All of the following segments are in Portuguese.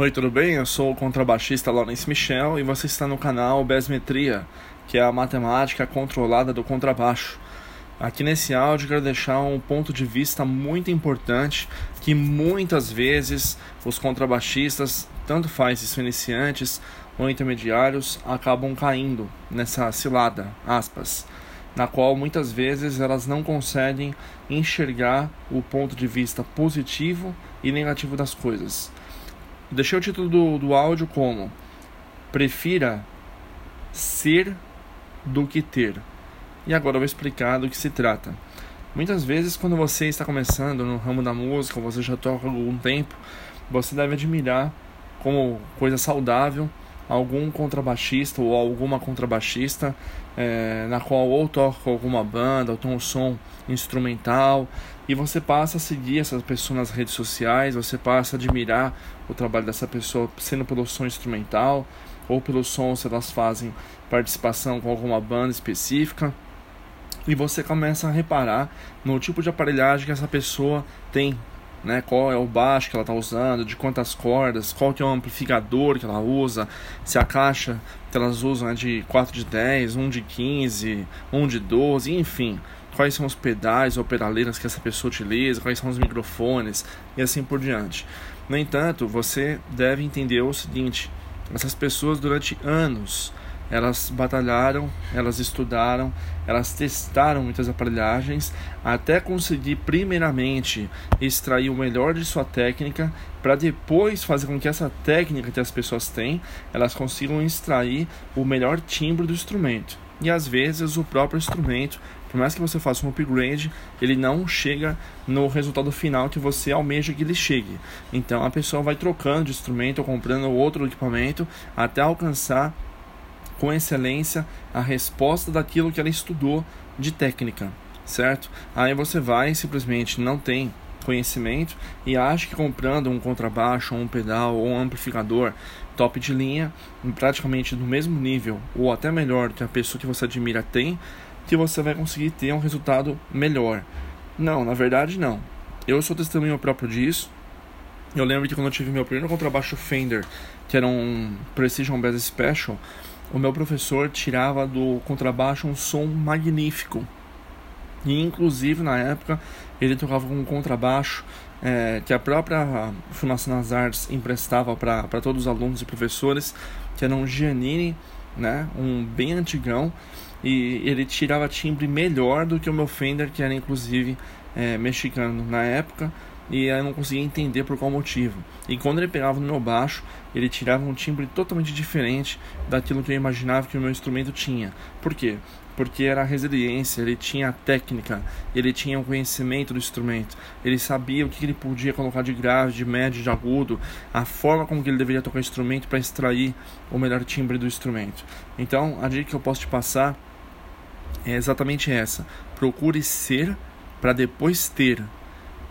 Oi, tudo bem? Eu sou o contrabaixista Lawrence Michel e você está no canal Besmetria, que é a matemática controlada do contrabaixo. Aqui nesse áudio quero deixar um ponto de vista muito importante que muitas vezes os contrabaixistas, tanto faz isso iniciantes ou intermediários, acabam caindo nessa cilada, aspas, na qual muitas vezes elas não conseguem enxergar o ponto de vista positivo e negativo das coisas. Deixei o título do, do áudio como Prefira ser do que ter. E agora eu vou explicar do que se trata. Muitas vezes, quando você está começando no ramo da música, ou você já toca algum tempo, você deve admirar como coisa saudável algum contrabaixista ou alguma contrabaixista é, na qual ou toca alguma banda ou tem um som instrumental e você passa a seguir essa pessoa nas redes sociais, você passa a admirar o trabalho dessa pessoa sendo pelo som instrumental ou pelo som se elas fazem participação com alguma banda específica e você começa a reparar no tipo de aparelhagem que essa pessoa tem né? Qual é o baixo que ela está usando, de quantas cordas, qual que é o amplificador que ela usa, se a caixa que elas usam é de 4 de 10, 1 de 15, 1 de 12, enfim. Quais são os pedais ou pedaleiras que essa pessoa utiliza, quais são os microfones e assim por diante. No entanto, você deve entender o seguinte: essas pessoas durante anos elas batalharam, elas estudaram, elas testaram muitas aparelhagens até conseguir primeiramente extrair o melhor de sua técnica para depois fazer com que essa técnica que as pessoas têm, elas consigam extrair o melhor timbre do instrumento. E às vezes o próprio instrumento, por mais que você faça um upgrade, ele não chega no resultado final que você almeja que ele chegue. Então a pessoa vai trocando de instrumento ou comprando outro equipamento até alcançar com excelência a resposta daquilo que ela estudou de técnica, certo? Aí você vai simplesmente não tem conhecimento e acha que comprando um contrabaixo, um pedal ou um amplificador top de linha, praticamente do mesmo nível ou até melhor que a pessoa que você admira tem, que você vai conseguir ter um resultado melhor. Não, na verdade não. Eu sou testemunho próprio disso. Eu lembro que quando eu tive meu primeiro contrabaixo Fender, que era um Precision Bass Special, o meu professor tirava do contrabaixo um som magnífico. E inclusive na época ele tocava com um contrabaixo é, que a própria Fundação das Artes emprestava para todos os alunos e professores, que era um Giannini, né, um bem antigão, e ele tirava timbre melhor do que o meu Fender, que era inclusive é, mexicano na época, e eu não conseguia entender por qual motivo. E quando ele pegava no meu baixo, ele tirava um timbre totalmente diferente daquilo que eu imaginava que o meu instrumento tinha. Por quê? Porque era a resiliência, ele tinha a técnica, ele tinha o conhecimento do instrumento, ele sabia o que ele podia colocar de grave, de médio, de agudo, a forma como ele deveria tocar o instrumento para extrair o melhor timbre do instrumento. Então, a dica que eu posso te passar é exatamente essa: procure ser para depois ter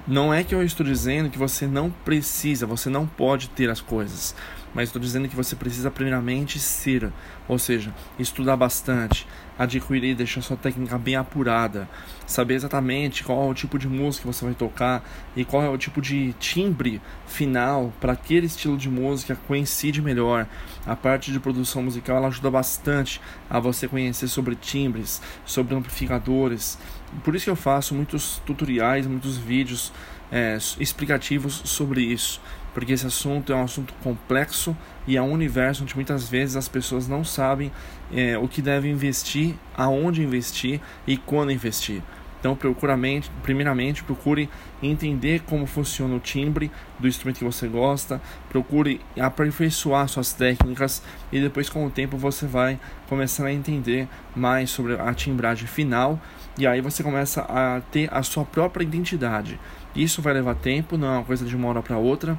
não é que eu estou dizendo que você não precisa, você não pode ter as coisas, mas estou dizendo que você precisa primeiramente ser, ou seja, estudar bastante, adquirir, deixar sua técnica bem apurada, saber exatamente qual é o tipo de música que você vai tocar e qual é o tipo de timbre final para aquele estilo de música coincide melhor. A parte de produção musical ela ajuda bastante a você conhecer sobre timbres, sobre amplificadores por isso que eu faço muitos tutoriais, muitos vídeos é, explicativos sobre isso, porque esse assunto é um assunto complexo e é um universo onde muitas vezes as pessoas não sabem é, o que devem investir, aonde investir e quando investir. Então, procuramente, primeiramente, procure entender como funciona o timbre do instrumento que você gosta, procure aperfeiçoar suas técnicas e depois, com o tempo, você vai começar a entender mais sobre a timbragem final e aí você começa a ter a sua própria identidade. Isso vai levar tempo, não é uma coisa de uma hora para outra.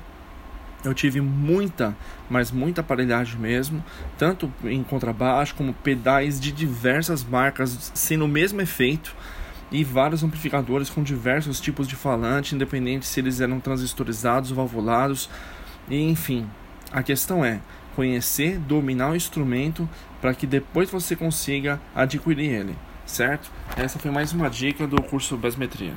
Eu tive muita, mas muita aparelhagem mesmo, tanto em contrabaixo como pedais de diversas marcas, sendo o mesmo efeito e vários amplificadores com diversos tipos de falante, independente se eles eram transistorizados valvulados, e enfim. A questão é conhecer, dominar o instrumento para que depois você consiga adquirir ele, certo? Essa foi mais uma dica do curso Basmetria.